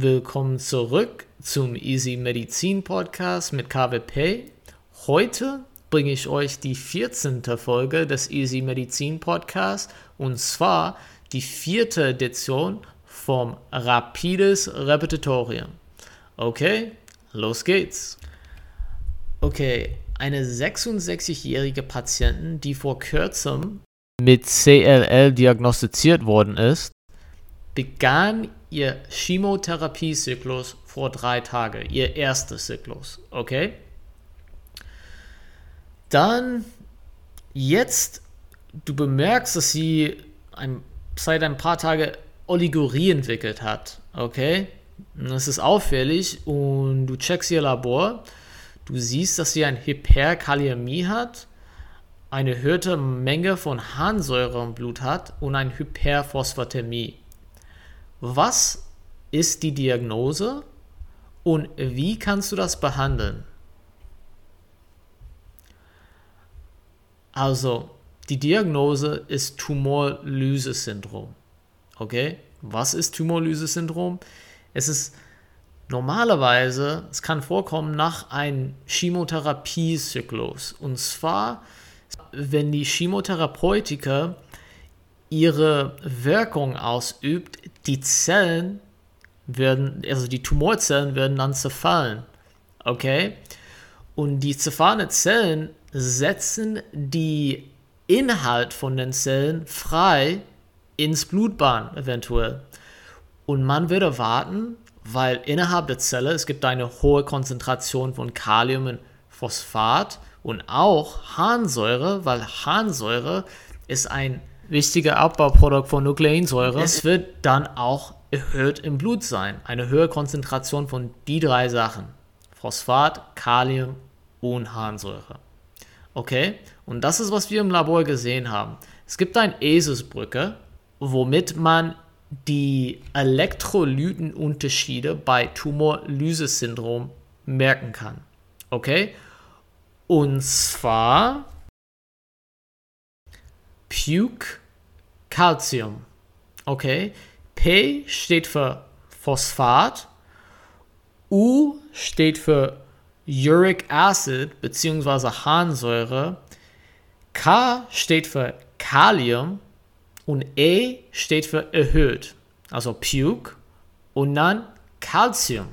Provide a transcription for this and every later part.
willkommen zurück zum Easy Medizin Podcast mit KWP. Heute bringe ich euch die 14. Folge des Easy Medizin Podcasts und zwar die vierte Edition vom Rapides Repetitorium. Okay, los geht's. Okay, eine 66-jährige Patientin, die vor kurzem mit CLL diagnostiziert worden ist, begann ihr Chemotherapiezyklus vor drei Tagen, ihr erster Zyklus, okay? Dann jetzt, du bemerkst, dass sie ein, seit ein paar Tagen Oligurie entwickelt hat, okay? Das ist auffällig und du checkst ihr Labor, du siehst, dass sie ein Hyperkaliämie hat, eine erhöhte Menge von Harnsäure im Blut hat und eine Hyperphosphatämie. Was ist die Diagnose und wie kannst du das behandeln? Also, die Diagnose ist Tumorlyse-Syndrom. Okay? Was ist Tumorlyse-Syndrom? Es ist normalerweise, es kann vorkommen nach einem Chemotherapiezyklus. Und zwar, wenn die Chemotherapeutika ihre Wirkung ausübt, die Zellen werden, also die Tumorzellen werden dann zerfallen. Okay? Und die zerfallenen Zellen setzen die Inhalt von den Zellen frei ins Blutbahn eventuell. Und man würde erwarten, weil innerhalb der Zelle es gibt eine hohe Konzentration von Kalium und Phosphat und auch Harnsäure, weil Harnsäure ist ein wichtiger Abbauprodukt von Nukleinsäure. Es wird dann auch erhöht im Blut sein. Eine höhere Konzentration von die drei Sachen. Phosphat, Kalium und Harnsäure. Okay? Und das ist, was wir im Labor gesehen haben. Es gibt eine Eselsbrücke, womit man die Elektrolytenunterschiede bei Tumorlyse-Syndrom merken kann. Okay? Und zwar Puke Calcium. Okay? P steht für Phosphat, U steht für Uric Acid bzw. Harnsäure, K steht für Kalium und E steht für erhöht, also Puke und dann Calcium.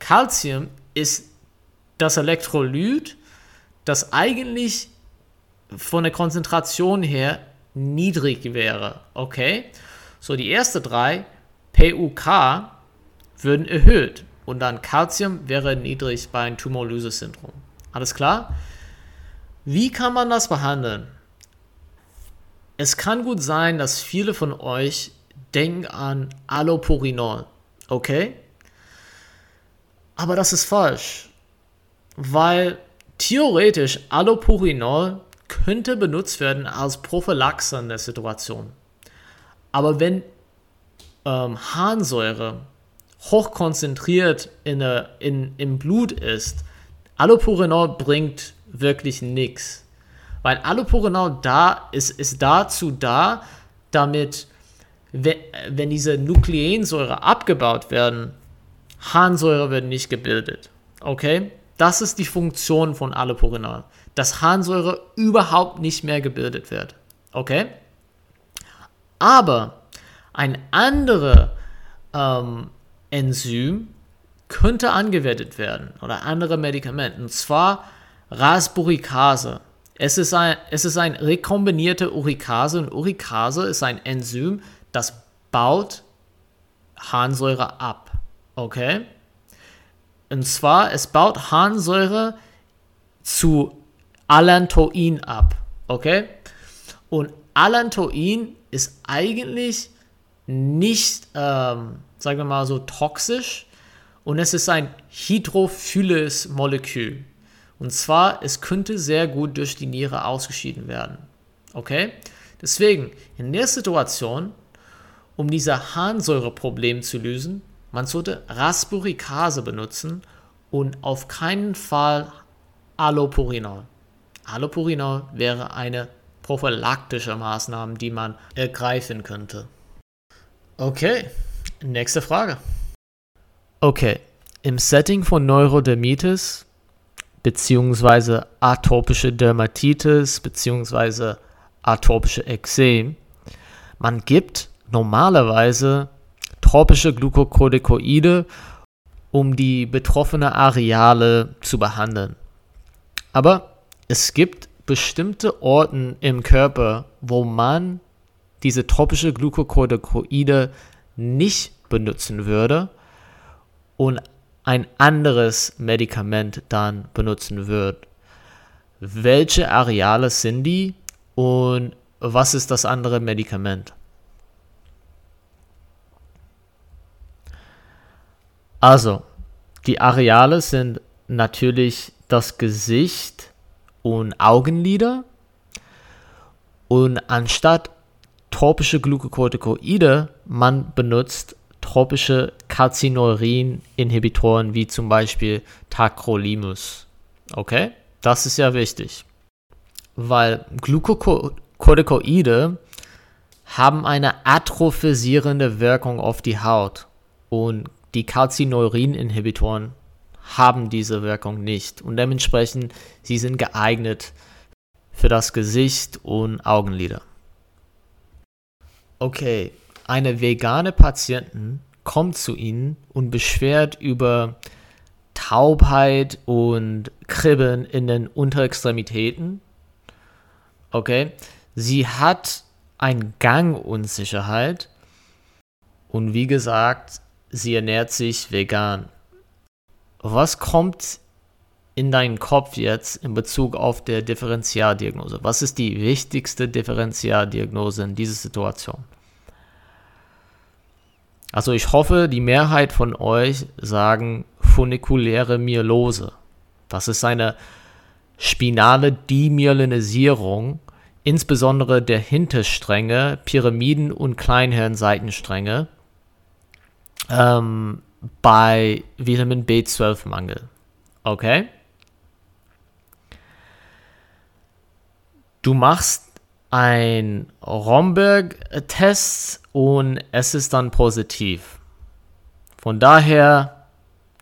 Calcium ist das Elektrolyt, das eigentlich von der Konzentration her niedrig wäre. Okay? So, die ersten drei, PUK, würden erhöht. Und dann Calcium wäre niedrig bei einem Tumorlyse-Syndrom. Alles klar? Wie kann man das behandeln? Es kann gut sein, dass viele von euch denken an Allopurinol, okay? Aber das ist falsch, weil theoretisch Allopurinol könnte benutzt werden als Prophylaxe in der Situation. Aber wenn ähm, Harnsäure hochkonzentriert in, in, im Blut ist, Allopurinol bringt wirklich nichts. Weil Allopurinol da ist, ist dazu da, damit, wenn diese Nukleinsäure abgebaut werden, Harnsäure wird nicht gebildet. Okay? Das ist die Funktion von Allopurinol, dass Harnsäure überhaupt nicht mehr gebildet wird. Okay? Aber ein anderes ähm, Enzym könnte angewendet werden oder andere Medikamente, und zwar Rasburikase. Es ist ein, es ist ein rekombinierte Urikase und Urikase ist ein Enzym, das baut Harnsäure ab. Okay? Und zwar, es baut Harnsäure zu Allantoin ab. Okay? Und Allantoin ist eigentlich nicht, ähm, sagen wir mal so, toxisch und es ist ein hydrophiles Molekül. Und zwar, es könnte sehr gut durch die Niere ausgeschieden werden. Okay? Deswegen, in der Situation, um dieser Harnsäureproblem zu lösen, man sollte Rasburikase benutzen und auf keinen Fall Allopurinol. Allopurinol wäre eine prophylaktische Maßnahme, die man ergreifen könnte. Okay, nächste Frage. Okay, im Setting von Neurodermitis beziehungsweise atopische Dermatitis beziehungsweise atopische Ekzem, man gibt normalerweise tropische Glukokortikoide, um die betroffene Areale zu behandeln. Aber es gibt bestimmte Orten im Körper, wo man diese tropische Glukokortikoide nicht benutzen würde und ein anderes Medikament dann benutzen wird. Welche Areale sind die und was ist das andere Medikament? Also, die Areale sind natürlich das Gesicht und Augenlider. Und anstatt tropische Glukokortikoide, man benutzt tropische Calcineurin-Inhibitoren wie zum Beispiel Tacrolimus. Okay, das ist ja wichtig, weil Glukokortikoide haben eine atrophisierende Wirkung auf die Haut und die Calcineurin-Inhibitoren haben diese Wirkung nicht und dementsprechend sie sind geeignet für das Gesicht und Augenlider. Okay, eine vegane Patientin kommt zu Ihnen und beschwert über Taubheit und Kribbeln in den Unterextremitäten. Okay, sie hat eine Gangunsicherheit und wie gesagt, sie ernährt sich vegan. Was kommt in deinen Kopf jetzt in Bezug auf der Differentialdiagnose? Was ist die wichtigste Differentialdiagnose in dieser Situation? Also ich hoffe, die Mehrheit von euch sagen funikuläre Myelose. Das ist eine spinale Demyelinisierung, insbesondere der Hinterstränge, Pyramiden- und Kleinhirnseitenstränge ähm, bei Vitamin B12-Mangel. Okay? Du machst ein Romberg-Test und es ist dann positiv. Von daher,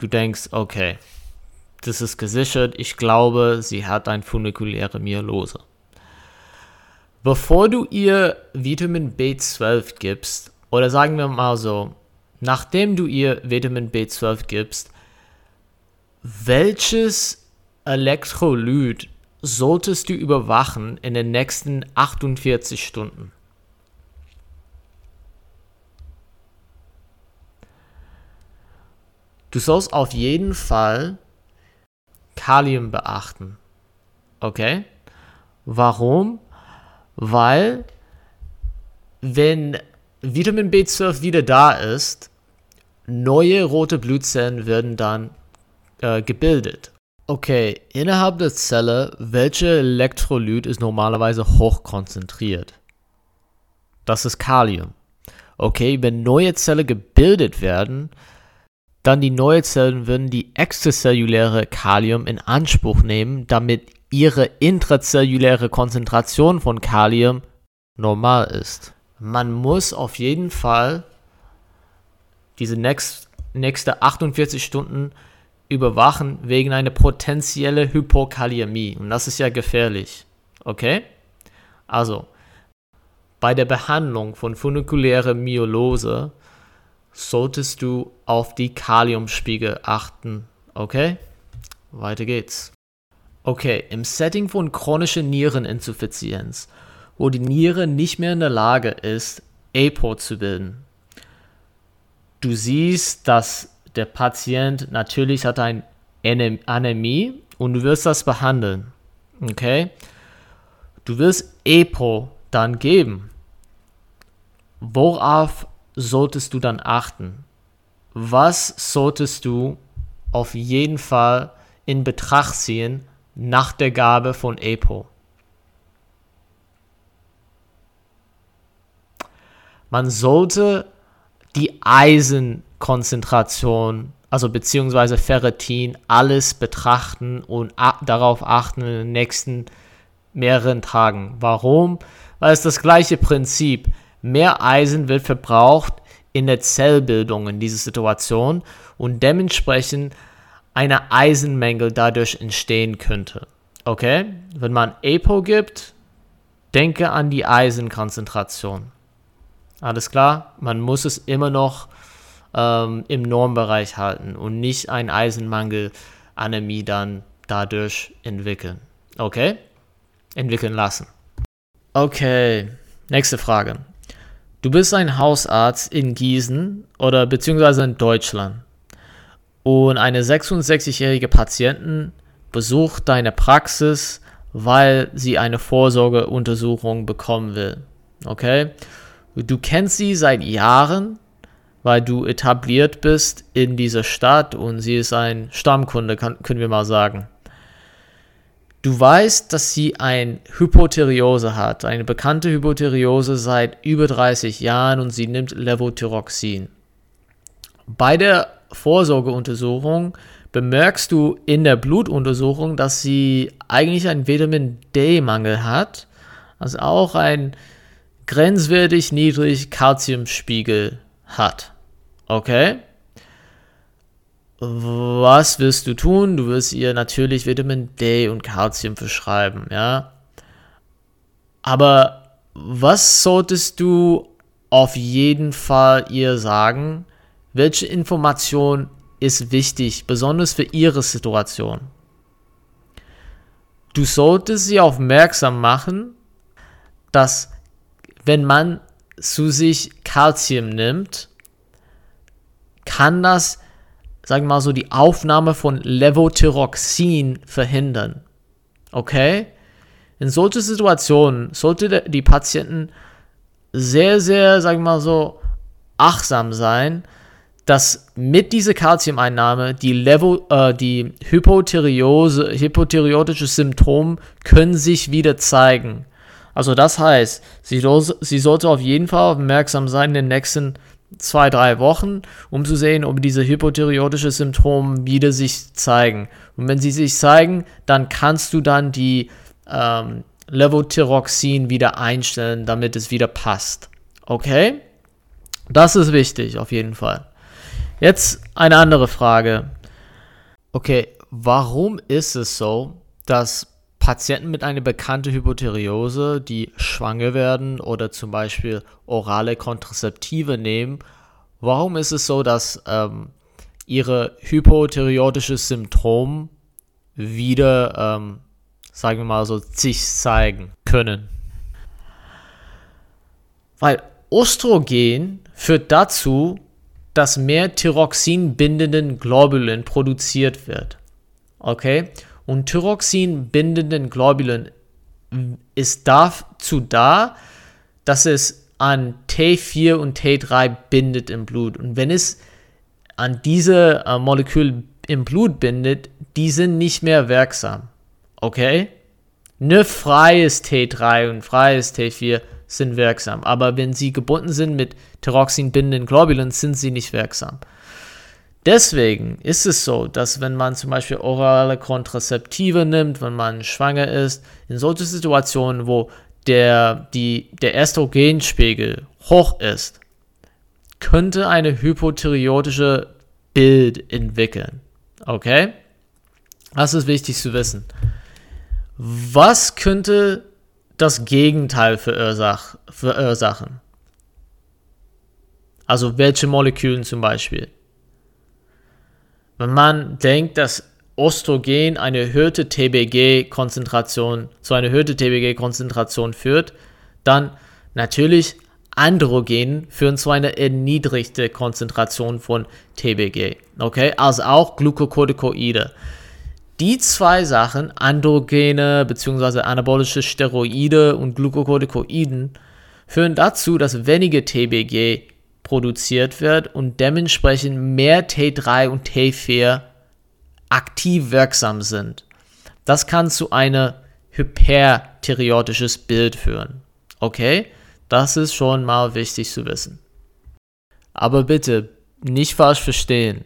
du denkst, okay, das ist gesichert. Ich glaube, sie hat eine funikuläre Myelose. Bevor du ihr Vitamin B12 gibst, oder sagen wir mal so, nachdem du ihr Vitamin B12 gibst, welches Elektrolyt solltest du überwachen in den nächsten 48 Stunden? Du sollst auf jeden Fall Kalium beachten. Okay? Warum? Weil wenn Vitamin B12 wieder da ist, neue rote Blutzellen werden dann äh, gebildet. Okay, innerhalb der Zelle, welche Elektrolyt ist normalerweise hochkonzentriert? Das ist Kalium. Okay, wenn neue Zellen gebildet werden, dann die neue Zellen würden die extrazelluläre Kalium in Anspruch nehmen, damit ihre intrazelluläre Konzentration von Kalium normal ist. Man muss auf jeden Fall diese nächst, nächste 48 Stunden überwachen wegen einer potenziellen Hypokaliämie. Und das ist ja gefährlich. Okay? Also, bei der Behandlung von funikulärer Myelose solltest du auf die Kaliumspiegel achten. Okay? Weiter geht's. Okay, im Setting von chronischer Niereninsuffizienz, wo die Niere nicht mehr in der Lage ist, APO zu bilden. Du siehst, dass der Patient natürlich hat eine Anämie und du wirst das behandeln. Okay? Du wirst EPO dann geben. Worauf solltest du dann achten? Was solltest du auf jeden Fall in Betracht ziehen nach der Gabe von EPO? Man sollte die Eisenkonzentration, also beziehungsweise Ferritin, alles betrachten und darauf achten in den nächsten mehreren Tagen. Warum? Weil es das gleiche Prinzip. Mehr Eisen wird verbraucht in der Zellbildung in dieser Situation und dementsprechend eine Eisenmängel dadurch entstehen könnte. Okay? Wenn man EPO gibt, denke an die Eisenkonzentration. Alles klar? Man muss es immer noch ähm, im Normbereich halten und nicht ein Eisenmangel-Anämie dann dadurch entwickeln. Okay? Entwickeln lassen. Okay, nächste Frage. Du bist ein Hausarzt in Gießen oder beziehungsweise in Deutschland und eine 66-jährige Patientin besucht deine Praxis, weil sie eine Vorsorgeuntersuchung bekommen will. Okay? Du kennst sie seit Jahren, weil du etabliert bist in dieser Stadt und sie ist ein Stammkunde, kann, können wir mal sagen. Du weißt, dass sie eine Hypotheriose hat, eine bekannte Hypotheriose seit über 30 Jahren und sie nimmt Levothyroxin. Bei der Vorsorgeuntersuchung bemerkst du in der Blutuntersuchung, dass sie eigentlich einen Vitamin D-Mangel hat, also auch ein grenzwertig niedrig Kalziumspiegel hat. Okay? was wirst du tun? Du wirst ihr natürlich Vitamin D und Calcium verschreiben, ja. Aber was solltest du auf jeden Fall ihr sagen? Welche Information ist wichtig, besonders für ihre Situation? Du solltest sie aufmerksam machen, dass wenn man zu sich Calcium nimmt, kann das sagen wir mal so, die Aufnahme von Levothyroxin verhindern. Okay? In solchen Situationen sollte die Patienten sehr, sehr, sagen wir mal so, achtsam sein, dass mit dieser Kalziumeinnahme die, Levo, äh, die Hypotheriose, hypotheriotische Symptome können sich wieder zeigen. Also das heißt, sie, sie sollte auf jeden Fall aufmerksam sein in den nächsten zwei, drei Wochen, um zu sehen, ob diese hypothyreotische Symptome wieder sich zeigen. Und wenn sie sich zeigen, dann kannst du dann die ähm, Levothyroxin wieder einstellen, damit es wieder passt. Okay? Das ist wichtig, auf jeden Fall. Jetzt eine andere Frage. Okay, warum ist es so, dass Patienten mit einer bekannten Hypothyreose, die schwanger werden oder zum Beispiel orale Kontrazeptive nehmen, warum ist es so, dass ähm, ihre hypothyreotische Symptome wieder, ähm, sagen wir mal so, sich zeigen können? Weil Östrogen führt dazu, dass mehr Thyroxin bindenden Globulin produziert wird. Okay? Und Thyroxin bindenden Globulin ist dazu da, dass es an T4 und T3 bindet im Blut. Und wenn es an diese äh, Molekül im Blut bindet, die sind nicht mehr wirksam. Okay? Nur freies T3 und freies T4 sind wirksam. Aber wenn sie gebunden sind mit Thyroxin bindenden Globulin, sind sie nicht wirksam. Deswegen ist es so, dass wenn man zum Beispiel orale Kontrazeptive nimmt, wenn man schwanger ist, in solchen Situationen, wo der, die, der Östrogenspiegel hoch ist, könnte eine hypothyreotische Bild entwickeln. Okay? Das ist wichtig zu wissen. Was könnte das Gegenteil verursach verursachen? Also welche Moleküle zum Beispiel? Wenn man denkt, dass Östrogen eine erhöhte TBG-Konzentration zu einer erhöhten TBG-Konzentration führt, dann natürlich Androgen führen zu einer erniedrigten Konzentration von TBG. Okay, also auch Glukokortikoide. Die zwei Sachen, Androgene bzw. anabolische Steroide und Glukokortikoiden, führen dazu, dass weniger TBG produziert wird und dementsprechend mehr T3 und T4 aktiv wirksam sind. Das kann zu einem hyperthyreotisches Bild führen. Okay? Das ist schon mal wichtig zu wissen. Aber bitte nicht falsch verstehen.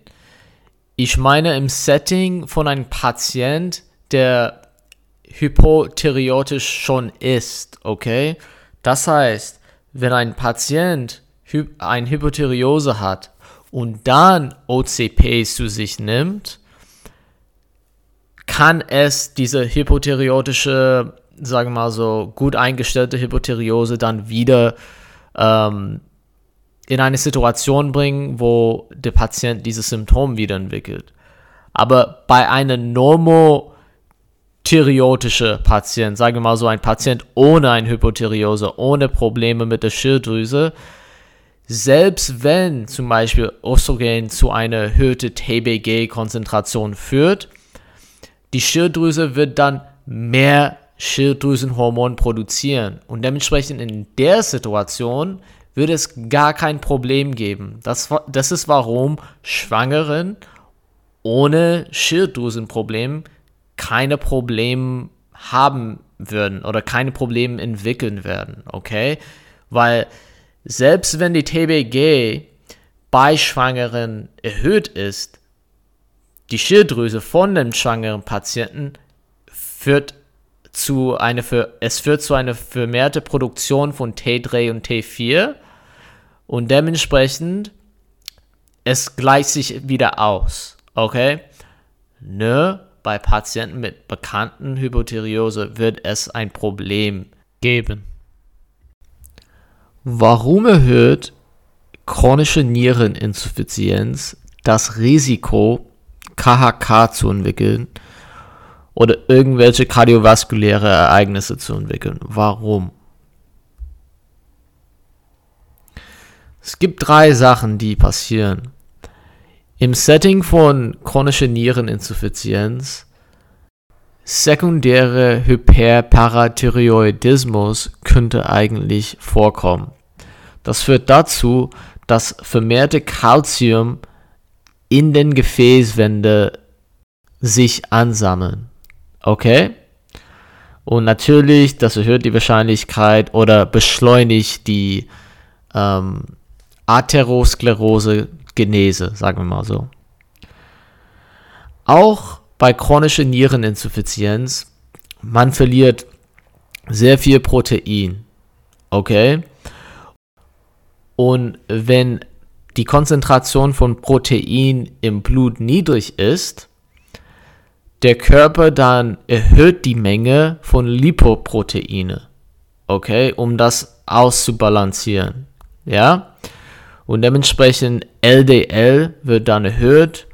Ich meine im Setting von einem Patient, der hypothyreotisch schon ist, okay? Das heißt, wenn ein Patient ein Hypotheriose hat und dann OCPs zu sich nimmt, kann es diese hypotheriodische, sagen wir mal so, gut eingestellte Hypotheriose dann wieder ähm, in eine Situation bringen, wo der Patient dieses Symptom wieder entwickelt. Aber bei einem normothyreotische Patient, sagen wir mal so ein Patient ohne eine Hypothyreose, ohne Probleme mit der Schilddrüse, selbst wenn zum Beispiel Östrogen zu einer erhöhten TBG-Konzentration führt, die Schilddrüse wird dann mehr Schilddrüsenhormon produzieren. Und dementsprechend in der Situation wird es gar kein Problem geben. Das, das ist warum Schwangeren ohne Schilddrüsenproblem keine Probleme haben würden oder keine Probleme entwickeln werden, okay? Weil selbst wenn die TBG bei Schwangeren erhöht ist, die Schilddrüse von dem schwangeren Patienten führt zu einer, es führt zu einer vermehrten Produktion von T3 und T4 und dementsprechend es gleicht sich wieder aus, okay? Nur bei Patienten mit bekannten Hypothyreose wird es ein Problem geben. Warum erhöht chronische Niereninsuffizienz das Risiko KHK zu entwickeln oder irgendwelche kardiovaskuläre Ereignisse zu entwickeln. Warum? Es gibt drei Sachen, die passieren. Im Setting von chronischer Niereninsuffizienz, sekundäre Hyperparathyreoidismus könnte eigentlich vorkommen. Das führt dazu, dass vermehrte Calcium in den Gefäßwände sich ansammeln. Okay? Und natürlich, das erhöht die Wahrscheinlichkeit oder beschleunigt die ähm, Atherosklerose-Genese, sagen wir mal so. Auch bei chronischer Niereninsuffizienz, man verliert sehr viel Protein. Okay? Und wenn die Konzentration von Protein im Blut niedrig ist, der Körper dann erhöht die Menge von Lipoproteine, okay, um das auszubalancieren, ja, und dementsprechend LDL wird dann erhöht,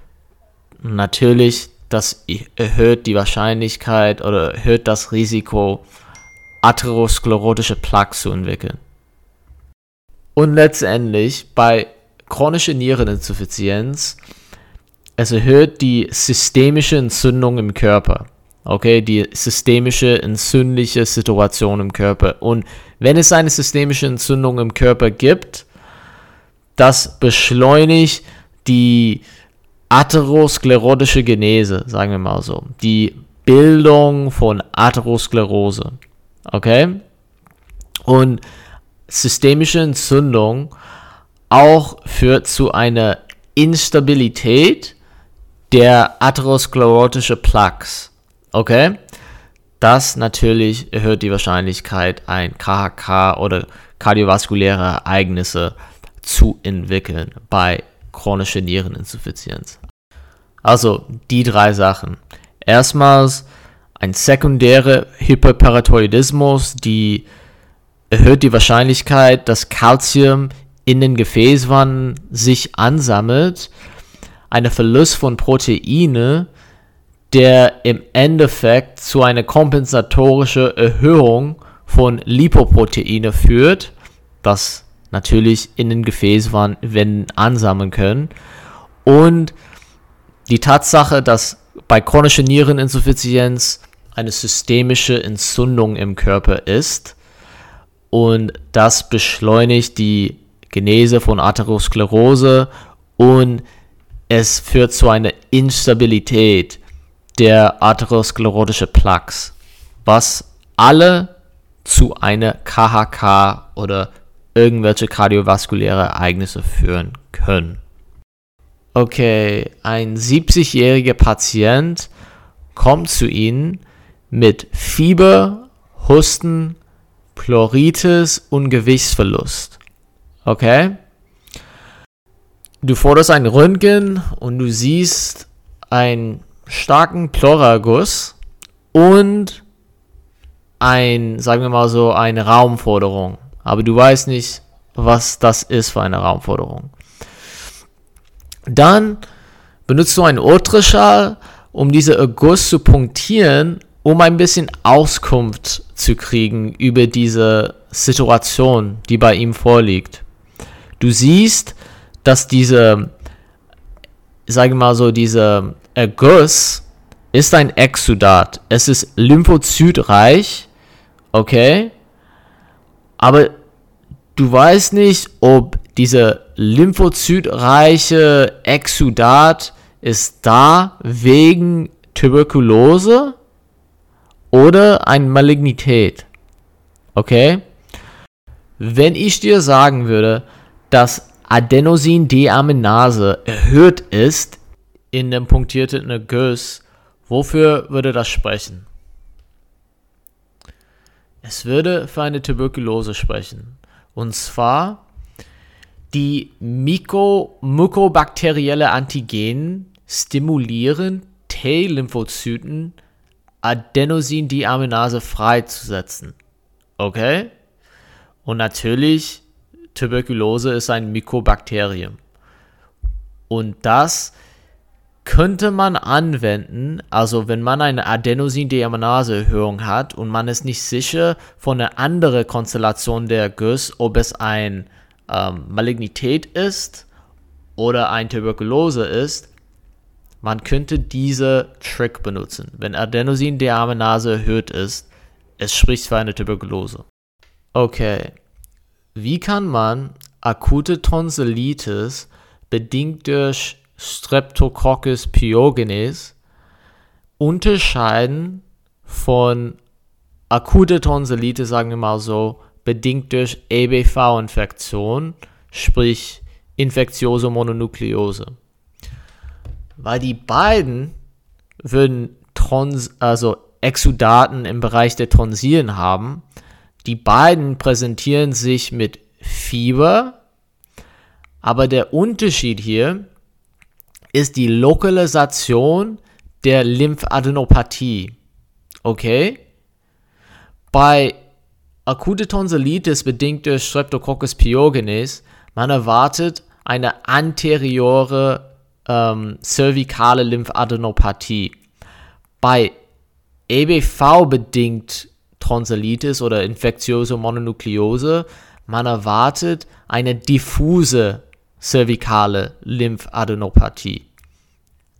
natürlich, das erhöht die Wahrscheinlichkeit oder erhöht das Risiko, atherosklerotische Plaque zu entwickeln. Und letztendlich bei chronische Niereninsuffizienz, es erhöht die systemische Entzündung im Körper. Okay, die systemische entzündliche Situation im Körper. Und wenn es eine systemische Entzündung im Körper gibt, das beschleunigt die atherosklerotische Genese, sagen wir mal so. Die Bildung von Atherosklerose. Okay? Und systemische Entzündung auch führt zu einer Instabilität der atherosklerotischen Plaques. Okay? Das natürlich erhöht die Wahrscheinlichkeit, ein KHK oder kardiovaskuläre Ereignisse zu entwickeln bei chronischer Niereninsuffizienz. Also die drei Sachen. Erstmals ein sekundärer Hyperparathyroidismus, die erhöht die Wahrscheinlichkeit, dass Calcium in den Gefäßwanden sich ansammelt, ein Verlust von Proteine, der im Endeffekt zu einer kompensatorischen Erhöhung von Lipoproteine führt, das natürlich in den Gefäßwanden ansammeln können. Und die Tatsache, dass bei chronischer Niereninsuffizienz eine systemische Entzündung im Körper ist und das beschleunigt die Genese von Atherosklerose und es führt zu einer Instabilität der atherosklerotischen Plaques, was alle zu einer KHK oder irgendwelche kardiovaskuläre Ereignisse führen können. Okay, ein 70-jähriger Patient kommt zu Ihnen mit Fieber, Husten, Pleuritis und Gewichtsverlust. Okay? du forderst ein Röntgen und du siehst einen starken Pleuraguss und ein, sagen wir mal so, eine Raumforderung. Aber du weißt nicht, was das ist für eine Raumforderung. Dann benutzt du einen Ultraschall, um diese Erguss zu punktieren, um ein bisschen Auskunft zu kriegen über diese Situation, die bei ihm vorliegt. Du siehst, dass diese, sagen wir mal so, diese Erguss ist ein Exudat. Es ist lymphozytreich, okay? Aber du weißt nicht, ob diese lymphozytreiche Exudat ist da wegen Tuberkulose oder ein Malignität. Okay? Wenn ich dir sagen würde, dass Adenosin-Deaminase erhöht ist in dem punktierten Erguss, wofür würde das sprechen? Es würde für eine Tuberkulose sprechen. Und zwar die mykobakterielle Antigen stimulieren T-Lymphozyten Adenosin-Deaminase freizusetzen. Okay? Und natürlich, Tuberkulose ist ein Mykobakterium. Und das könnte man anwenden, also wenn man eine Adenosin-Deaminase-Erhöhung hat und man ist nicht sicher von einer anderen Konstellation der GUS, ob es ein ähm, Malignität ist oder ein Tuberkulose ist, man könnte diese Trick benutzen. Wenn Adenosin-Deaminase erhöht ist, es spricht für eine Tuberkulose. Okay. Wie kann man akute Tonsillitis bedingt durch Streptococcus pyogenes unterscheiden von akute Tonsillitis, sagen wir mal so, bedingt durch EBV-Infektion, sprich Infektiose Mononukleose. Weil die beiden würden Trons, also Exudaten im Bereich der Tonsillen haben. Die beiden präsentieren sich mit Fieber, aber der Unterschied hier ist die Lokalisation der Lymphadenopathie. Okay? Bei akute Tonsillitis bedingt durch Streptococcus pyogenes, man erwartet eine anteriore ähm, cervikale Lymphadenopathie. Bei EBV bedingt Tonsillitis oder infektiöse Mononukleose, man erwartet eine diffuse cervikale Lymphadenopathie.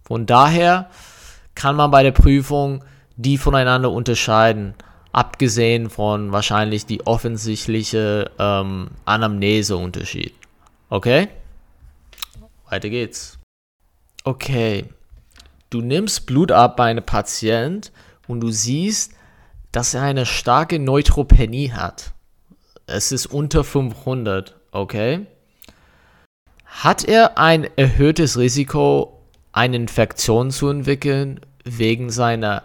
Von daher kann man bei der Prüfung die voneinander unterscheiden, abgesehen von wahrscheinlich die offensichtliche ähm, Anamneseunterschied. Okay? Weiter geht's. Okay, du nimmst Blut ab bei einem Patient und du siehst, dass er eine starke Neutropenie hat. Es ist unter 500, okay? Hat er ein erhöhtes Risiko, eine Infektion zu entwickeln wegen seiner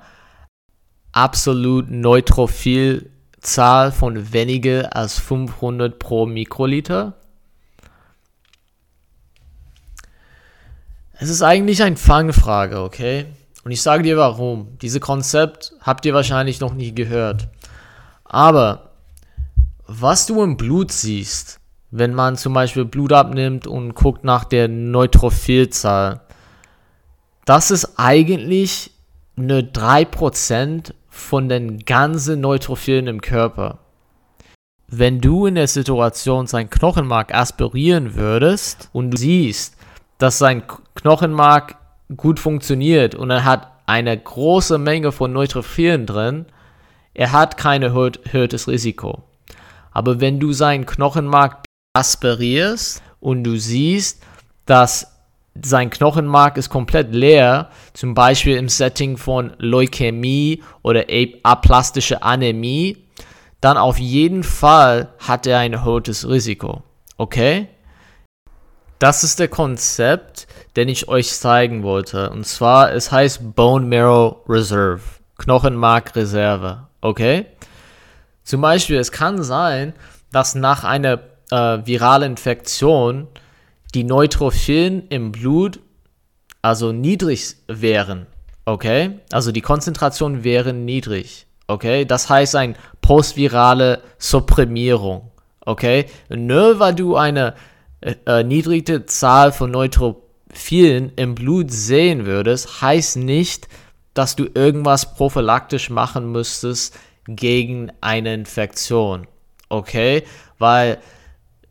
absoluten Neutrophilzahl von weniger als 500 pro Mikroliter? Es ist eigentlich eine Fangfrage, okay? Und ich sage dir warum. Dieses Konzept habt ihr wahrscheinlich noch nie gehört. Aber was du im Blut siehst, wenn man zum Beispiel Blut abnimmt und guckt nach der Neutrophilzahl, das ist eigentlich nur 3% von den ganzen Neutrophilen im Körper. Wenn du in der Situation sein Knochenmark aspirieren würdest und du siehst, dass sein Knochenmark gut funktioniert und er hat eine große Menge von Neutrophilen drin, er hat kein erhöhtes Risiko. Aber wenn du sein Knochenmark aspirierst und du siehst, dass sein Knochenmark ist komplett leer, zum Beispiel im Setting von Leukämie oder aplastische Anämie, dann auf jeden Fall hat er ein erhöhtes Risiko. Okay? Das ist der Konzept, den ich euch zeigen wollte. Und zwar, es heißt Bone Marrow Reserve. Knochenmarkreserve. Okay? Zum Beispiel, es kann sein, dass nach einer äh, virale Infektion die Neutrophilen im Blut also niedrig wären, okay? Also die Konzentration wäre niedrig, okay? Das heißt eine postvirale Supprimierung, okay? Nur weil du eine äh, niedrige Zahl von Neutrophilen im Blut sehen würdest, heißt nicht, dass du irgendwas prophylaktisch machen müsstest gegen eine Infektion, okay? Weil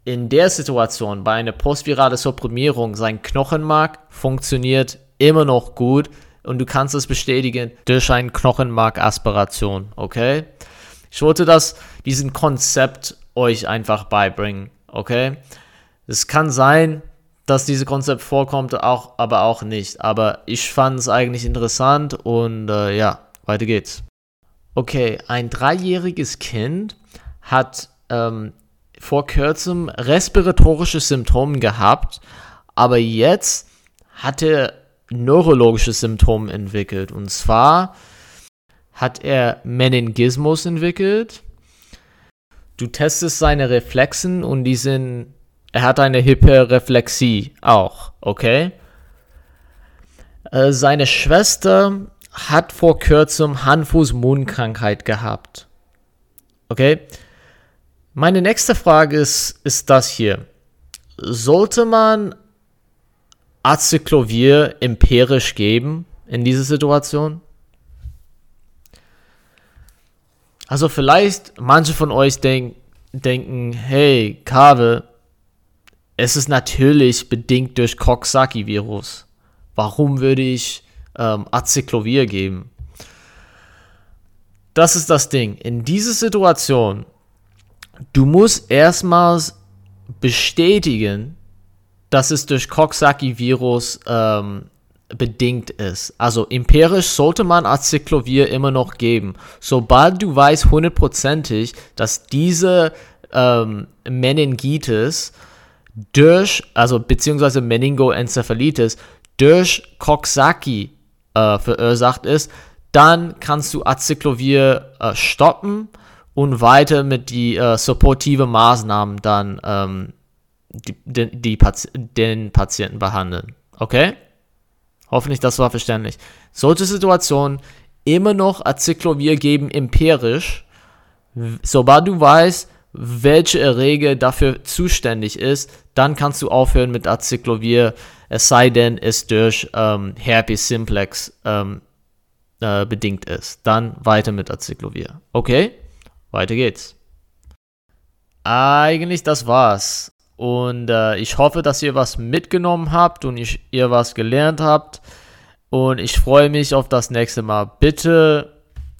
in der Situation bei einer postvirale Supprimierung sein Knochenmark funktioniert immer noch gut und du kannst es bestätigen durch eine Knochenmarkaspiration, okay? Ich wollte das, diesen Konzept euch einfach beibringen, okay? Es kann sein, dass dieses Konzept vorkommt, auch, aber auch nicht. Aber ich fand es eigentlich interessant und äh, ja, weiter geht's. Okay, ein dreijähriges Kind hat ähm, vor kurzem respiratorische Symptome gehabt, aber jetzt hat er neurologische Symptome entwickelt. Und zwar hat er Meningismus entwickelt. Du testest seine Reflexen und die sind, er hat eine Hyperreflexie auch, okay? Äh, seine Schwester hat vor kurzem Hand-Fuß-Mund-Krankheit gehabt. Okay? Meine nächste Frage ist, ist das hier. Sollte man Acyclovir empirisch geben in dieser Situation? Also vielleicht manche von euch denk, denken, hey, Kave, es ist natürlich bedingt durch Coxsackie-Virus. Warum würde ich ähm, Acyclovir geben? Das ist das Ding. In dieser Situation du musst erstmals bestätigen, dass es durch Coxsackie-Virus ähm, bedingt ist. Also empirisch sollte man Acyclovir immer noch geben. Sobald du weißt hundertprozentig, dass diese ähm, Meningitis durch, also beziehungsweise Meningoenzephalitis durch Coxsackie äh, verursacht ist, dann kannst du Acyclovir äh, stoppen und weiter mit die äh, supportive Maßnahmen dann ähm, die, die, die Pati den Patienten behandeln. Okay? Hoffentlich, das war verständlich. Solche Situationen immer noch Acyclovir geben empirisch, sobald du weißt, welche Erreger dafür zuständig ist, dann kannst du aufhören mit Acyclovir, es sei denn, es durch ähm, Herpes simplex ähm, äh, bedingt ist. Dann weiter mit Acyclovir. Okay? weiter geht's. Eigentlich das war's. Und äh, ich hoffe, dass ihr was mitgenommen habt und ich, ihr was gelernt habt. Und ich freue mich auf das nächste Mal. Bitte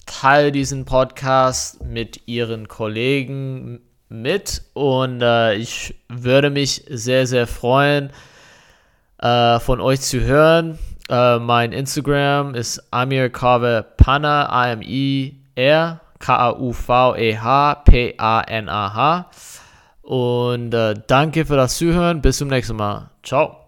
teilt diesen Podcast mit ihren Kollegen mit. Und äh, ich würde mich sehr, sehr freuen, äh, von euch zu hören. Äh, mein Instagram ist Amir Kave Pana, A-M-I-R. K-A-U-V-E-H-P-A-N-A-H. Und äh, danke für das Zuhören. Bis zum nächsten Mal. Ciao.